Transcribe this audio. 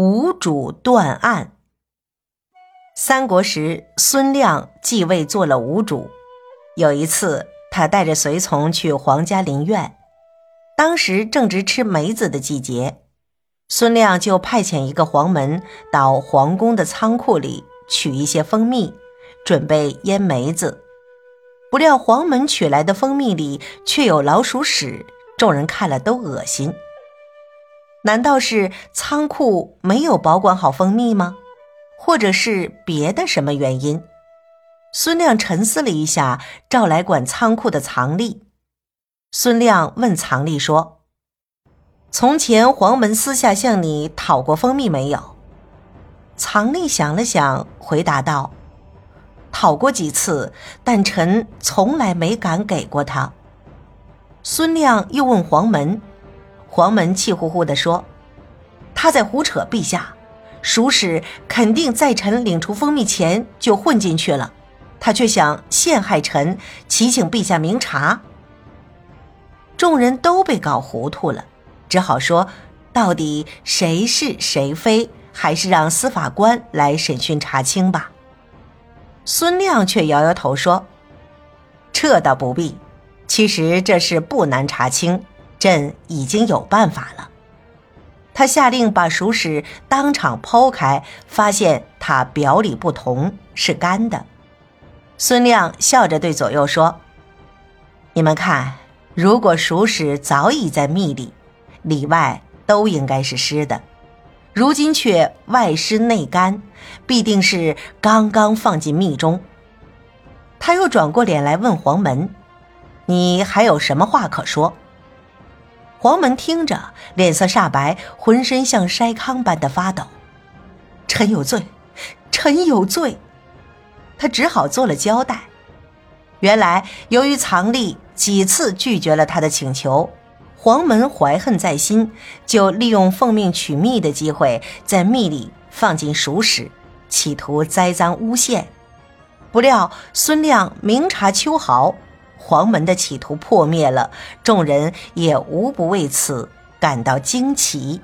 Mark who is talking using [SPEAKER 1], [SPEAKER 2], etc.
[SPEAKER 1] 吴主断案。三国时，孙亮继位做了吴主。有一次，他带着随从去皇家林苑，当时正值吃梅子的季节，孙亮就派遣一个黄门到皇宫的仓库里取一些蜂蜜，准备腌梅子。不料黄门取来的蜂蜜里却有老鼠屎，众人看了都恶心。难道是仓库没有保管好蜂蜜吗？或者是别的什么原因？孙亮沉思了一下，召来管仓库的藏吏。孙亮问藏吏说：“从前黄门私下向你讨过蜂蜜没有？”藏吏想了想，回答道：“讨过几次，但臣从来没敢给过他。”孙亮又问黄门。黄门气呼呼地说：“他在胡扯，陛下，蜀使肯定在臣领出蜂蜜前就混进去了，他却想陷害臣，祈请陛下明察。”众人都被搞糊涂了，只好说：“到底谁是谁非，还是让司法官来审讯查清吧。”孙亮却摇摇头说：“这倒不必，其实这事不难查清。”朕已经有办法了。他下令把熟屎当场剖开，发现它表里不同，是干的。孙亮笑着对左右说：“你们看，如果熟屎早已在蜜里，里外都应该是湿的，如今却外湿内干，必定是刚刚放进蜜中。”他又转过脸来问黄门：“你还有什么话可说？”黄门听着，脸色煞白，浑身像筛糠般的发抖。臣有罪，臣有罪。他只好做了交代。原来，由于藏匿几次拒绝了他的请求，黄门怀恨在心，就利用奉命取蜜的机会，在蜜里放进熟食，企图栽赃诬陷。不料孙亮明察秋毫。黄门的企图破灭了，众人也无不为此感到惊奇。